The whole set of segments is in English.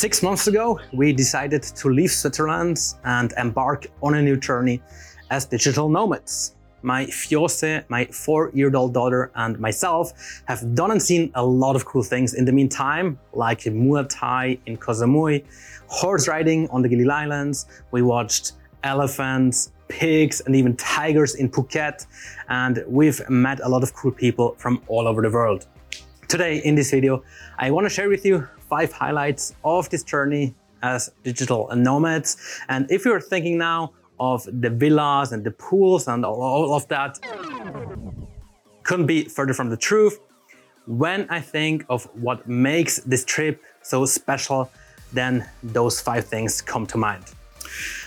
Six months ago, we decided to leave Switzerland and embark on a new journey as digital nomads. My fiance, my four-year-old daughter, and myself have done and seen a lot of cool things in the meantime, like Muay Thai in Koh Samui, horse riding on the Gili Islands. We watched elephants, pigs, and even tigers in Phuket. And we've met a lot of cool people from all over the world. Today in this video, I want to share with you five highlights of this journey as digital nomads. And if you're thinking now of the villas and the pools and all of that, couldn't be further from the truth. When I think of what makes this trip so special, then those five things come to mind.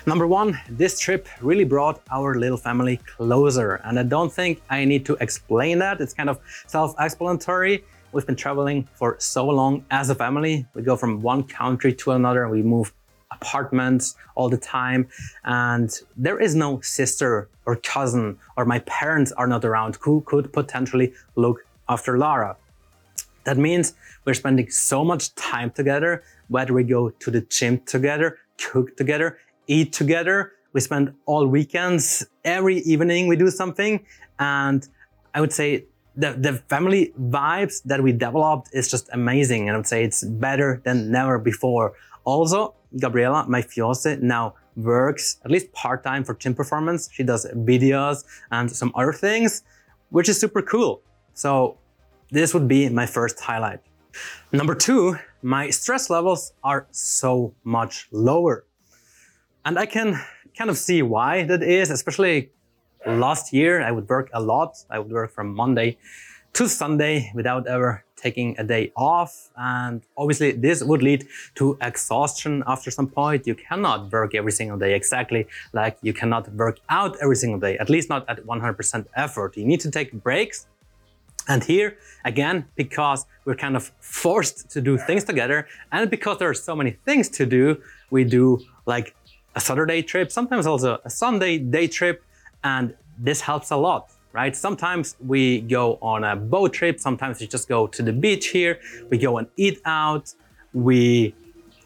Number one, this trip really brought our little family closer. And I don't think I need to explain that. It's kind of self-explanatory. We've been traveling for so long as a family. We go from one country to another. We move apartments all the time. And there is no sister or cousin or my parents are not around who could potentially look after Lara. That means we're spending so much time together, whether we go to the gym together, cook together, eat together. We spend all weekends, every evening we do something. And I would say the, the family vibes that we developed is just amazing. And I would say it's better than never before. Also, Gabriela, my fiance, now works at least part-time for gym performance. She does videos and some other things, which is super cool. So this would be my first highlight. Number two, my stress levels are so much lower. And I can kind of see why that is, especially last year, I would work a lot. I would work from Monday to Sunday without ever taking a day off. And obviously this would lead to exhaustion after some point. You cannot work every single day exactly like you cannot work out every single day, at least not at 100% effort. You need to take breaks. And here, again, because we're kind of forced to do things together and because there are so many things to do, we do like a Saturday trip, sometimes also a Sunday day trip, and this helps a lot, right? Sometimes we go on a boat trip, sometimes we just go to the beach here, we go and eat out, we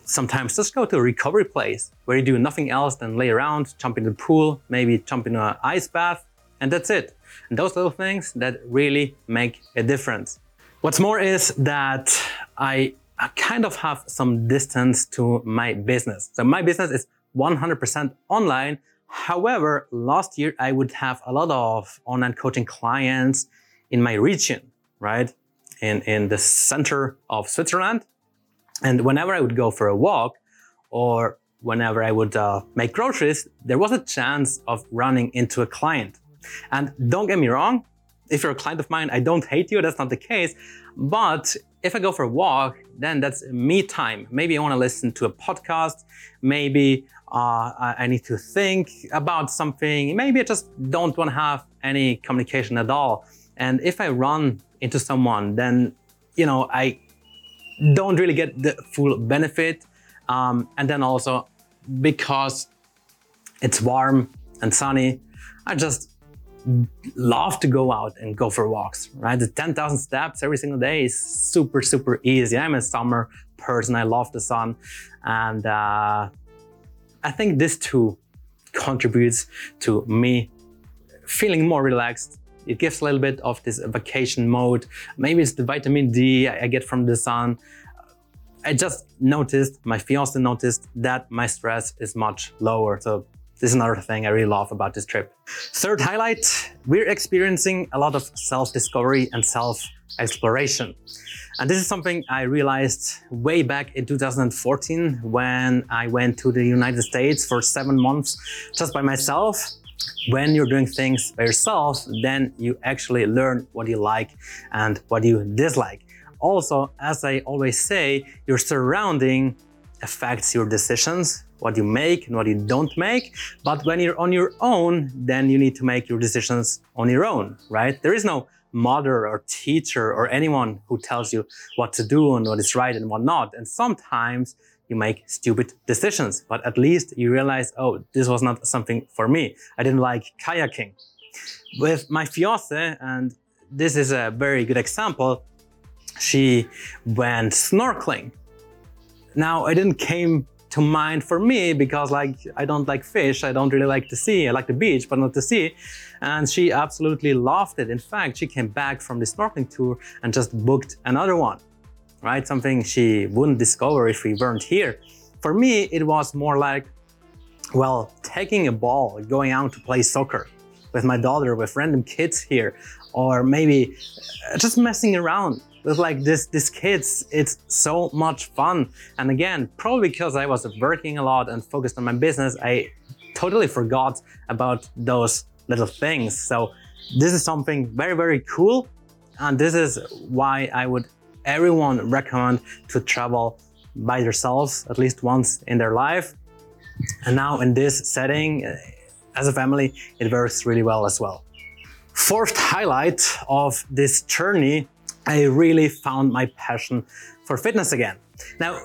sometimes just go to a recovery place where you do nothing else than lay around, jump in the pool, maybe jump in an ice bath, and that's it. And those little things that really make a difference. What's more is that I kind of have some distance to my business. So my business is 100% online. However, last year I would have a lot of online coaching clients in my region, right? In, in the center of Switzerland. And whenever I would go for a walk or whenever I would uh, make groceries, there was a chance of running into a client. And don't get me wrong, if you're a client of mine, I don't hate you, that's not the case. But if I go for a walk, then that's me time. Maybe I want to listen to a podcast. Maybe uh, I need to think about something. Maybe I just don't want to have any communication at all. And if I run into someone, then, you know, I don't really get the full benefit. Um, and then also because it's warm and sunny, I just love to go out and go for walks, right? The 10,000 steps every single day is super, super easy. I'm a summer person. I love the sun. And uh, I think this too contributes to me feeling more relaxed. It gives a little bit of this vacation mode. Maybe it's the vitamin D I get from the sun. I just noticed, my fiance noticed that my stress is much lower. So this is another thing I really love about this trip. Third highlight, we're experiencing a lot of self-discovery and self-exploration. And this is something I realized way back in 2014 when I went to the United States for seven months just by myself. When you're doing things by yourself, then you actually learn what you like and what you dislike. Also, as I always say, your surrounding affects your decisions, what you make and what you don't make. But when you're on your own, then you need to make your decisions on your own, right? There is no mother or teacher or anyone who tells you what to do and what is right and what not. And sometimes you make stupid decisions, but at least you realize, oh, this was not something for me. I didn't like kayaking. With my fiance, and this is a very good example, she went snorkeling Now, I didn't came to mind for me because like I don't like fish, I don't really like the sea, I like the beach, but not the sea. And she absolutely loved it. In fact, she came back from the snorkeling tour and just booked another one, right? Something she wouldn't discover if we weren't here. For me, it was more like, well, taking a ball, going out to play soccer with my daughter, with random kids here, or maybe just messing around with like this these kids it's so much fun. And again probably because i was working a lot and focused on my business i totally forgot about those little things. So this is something very very cool. And this is why i would everyone recommend to travel by themselves at least once in their life. And now in this setting as a family it works really well as well. Fourth highlight of this journey I really found my passion for fitness again. Now,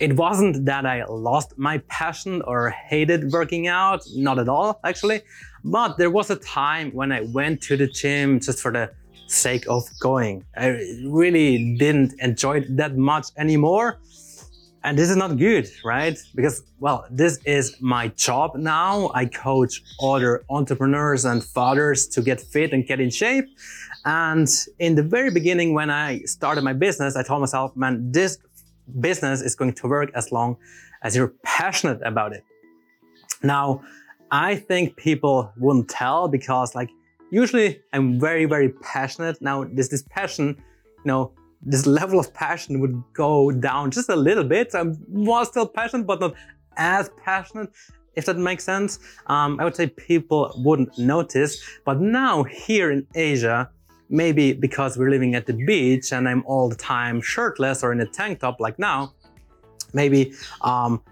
it wasn't that I lost my passion or hated working out, not at all, actually. But there was a time when I went to the gym just for the sake of going. I really didn't enjoy it that much anymore. And this is not good, right? Because, well, this is my job now. I coach other entrepreneurs and fathers to get fit and get in shape. And in the very beginning, when I started my business, I told myself, man, this business is going to work as long as you're passionate about it. Now, I think people wouldn't tell because like usually I'm very, very passionate. Now, this, this passion, you know, this level of passion would go down just a little bit. I was still passionate, but not as passionate, if that makes sense. Um, I would say people wouldn't notice. But now here in Asia, maybe because we're living at the beach and I'm all the time shirtless or in a tank top like now, maybe um,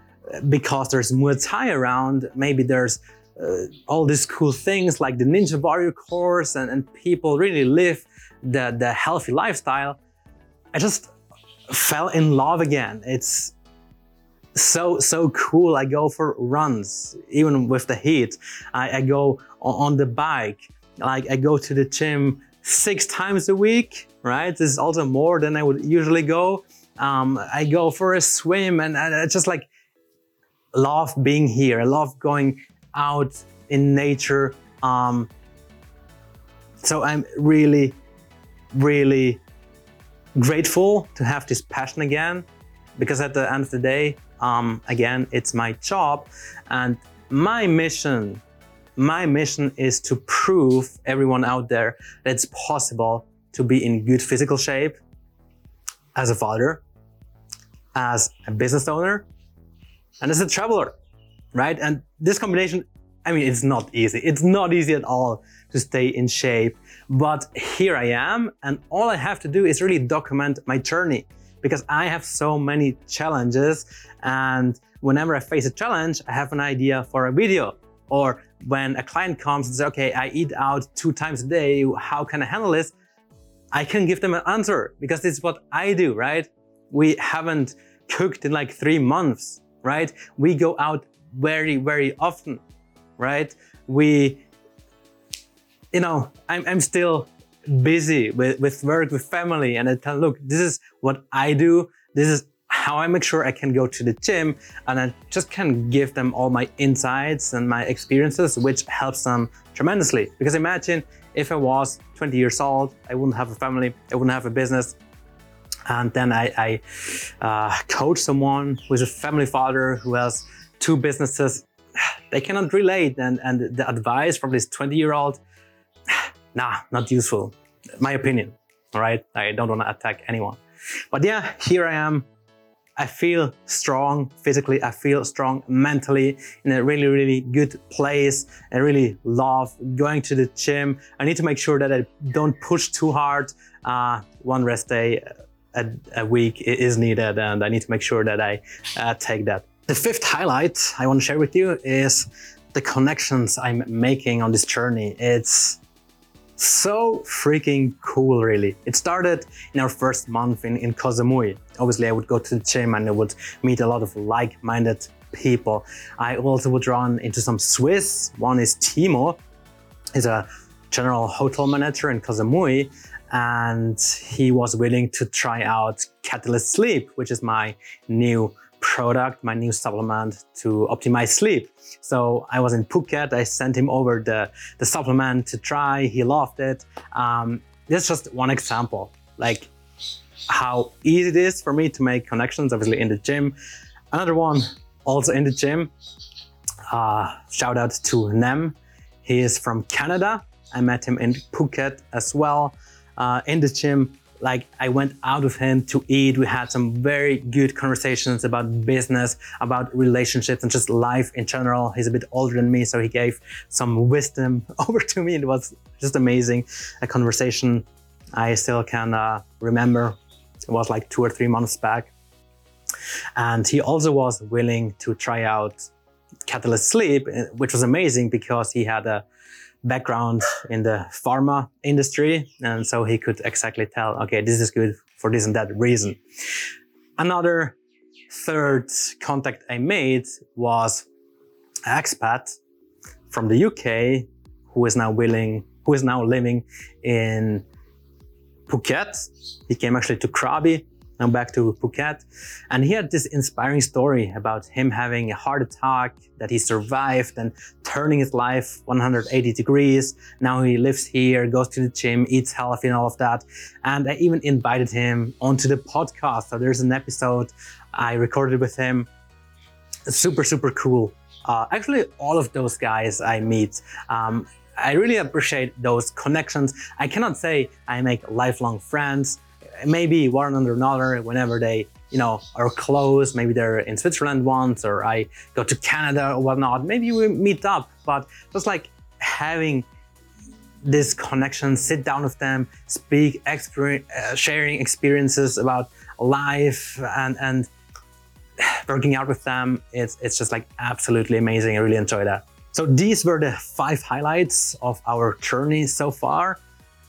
because there's Muay Thai around, maybe there's uh, all these cool things like the Ninja Warrior course and, and people really live the, the healthy lifestyle. I just fell in love again. It's so so cool. I go for runs even with the heat. I, I go on the bike. Like I go to the gym six times a week, right? This is also more than I would usually go. Um, I go for a swim and I just like love being here. I love going out in nature. Um, so I'm really, really grateful to have this passion again because at the end of the day, um, again, it's my job and my mission my mission is to prove everyone out there that it's possible to be in good physical shape as a father, as a business owner, and as a traveler, right? And this combination, I mean, it's not easy. It's not easy at all to stay in shape. But here I am, and all I have to do is really document my journey because I have so many challenges. And whenever I face a challenge, I have an idea for a video or when a client comes and says, okay, I eat out two times a day, how can I handle this? I can give them an answer because this is what I do, right? We haven't cooked in like three months, right? We go out very, very often, right? We, you know, I'm, I'm still busy with, with work, with family, and I tell, look, this is what I do. This is how I make sure I can go to the gym and I just can give them all my insights and my experiences, which helps them tremendously. Because imagine if I was 20 years old, I wouldn't have a family, I wouldn't have a business. And then I, I uh, coach someone who is a family father who has two businesses. They cannot relate. And, and the advice from this 20 year old, nah, not useful. My opinion. All right. I don't want to attack anyone. But yeah, here I am I feel strong physically, I feel strong mentally in a really, really good place. I really love going to the gym. I need to make sure that I don't push too hard. Uh, one rest day a, a, week is needed, and I need to make sure that I uh, take that. The fifth highlight I want to share with you is the connections I'm making on this journey. It's so freaking cool, really. It started in our first month in, in Koh Obviously, I would go to the gym and I would meet a lot of like-minded people. I also would run into some Swiss. One is Timo. He's a general hotel manager in Koh and he was willing to try out Catalyst Sleep, which is my new product, my new supplement to optimize sleep. So I was in Phuket. I sent him over the, the supplement to try. He loved it. Um, this is just one example, like how easy it is for me to make connections, obviously in the gym. Another one, also in the gym. Uh, shout out to Nem. He is from Canada. I met him in Phuket as well. Uh, in the gym, like I went out with him to eat. We had some very good conversations about business, about relationships, and just life in general. He's a bit older than me, so he gave some wisdom over to me. It was just amazing. A conversation I still can uh, remember. It was like two or three months back. And he also was willing to try out Catalyst Sleep, eh, which was amazing because he had a background in the pharma industry. And so he could exactly tell, okay, this is good for this and that reason. Another third contact I made was an expat from the UK who is now willing, who is now living in Phuket. He came actually to Krabi now back to Phuket. And he had this inspiring story about him having a heart attack that he survived and turning his life 180 degrees. Now he lives here, goes to the gym, eats healthy and all of that. And I even invited him onto the podcast. So there's an episode I recorded with him. Super, super cool. Uh, actually, all of those guys I meet, um, I really appreciate those connections. I cannot say I make lifelong friends, maybe one under another whenever they you know are close. Maybe they're in switzerland once or i go to canada or whatnot. Maybe we meet up but just like having this connection sit down with them speak uh, sharing experiences about life and and working out with them it's it's just like absolutely amazing. I really enjoy that. So these were the five highlights of our journey so far.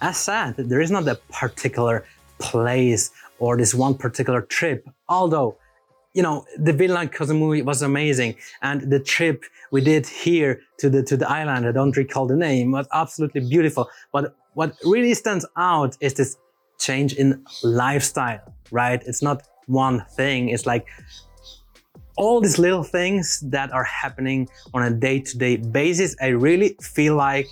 As said there is not a particular place or this one particular trip. Although, you know, the Vinland Koh Samui was amazing. And the trip we did here to the, to the island, I don't recall the name, was absolutely beautiful. But what really stands out is this change in lifestyle, right? It's not one thing. It's like all these little things that are happening on a day to day basis. I really feel like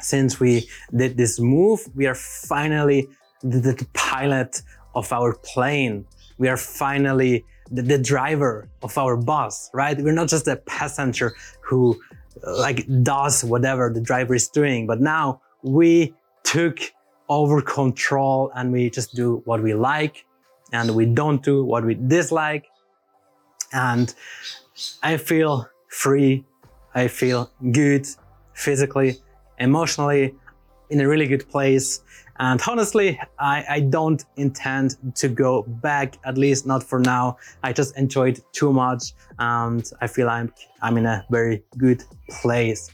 since we did this move, we are finally the, the pilot of our plane. We are finally the, the, driver of our bus, right? We're not just a passenger who like does whatever the driver is doing, but now we took over control and we just do what we like and we don't do what we dislike. And I feel free. I feel good physically, emotionally, in a really good place. And honestly, I, I, don't intend to go back, at least not for now. I just enjoyed too much and I feel I'm, I'm in a very good place.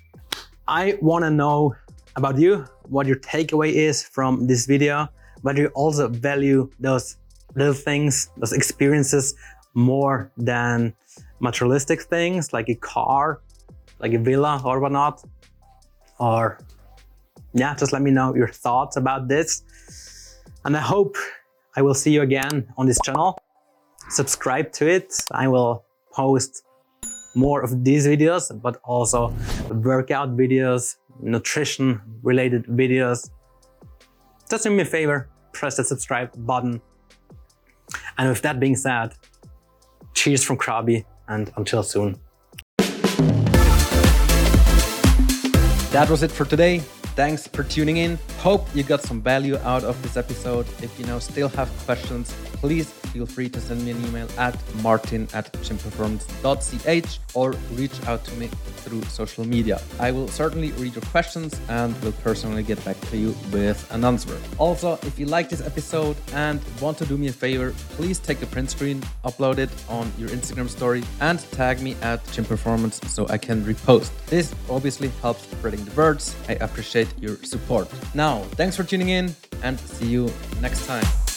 I want to know about you, what your takeaway is from this video, whether you also value those little things, those experiences more than materialistic things like a car, like a villa or whatnot, or yeah, just let me know your thoughts about this. And I hope I will see you again on this channel. Subscribe to it. I will post more of these videos, but also workout videos, nutrition related videos. Just do me a favor, press the subscribe button. And with that being said, cheers from Krabi and until soon. That was it for today. Thanks for tuning in. Hope you got some value out of this episode. If you now still have questions, please feel free to send me an email at martin at gymperformance.ch or reach out to me through social media. I will certainly read your questions and will personally get back to you with an answer. Also, if you like this episode and want to do me a favor, please take a print screen, upload it on your Instagram story, and tag me at Gym Performance so I can repost. This obviously helps spreading the words. I appreciate your support. Now, thanks for tuning in and see you next time.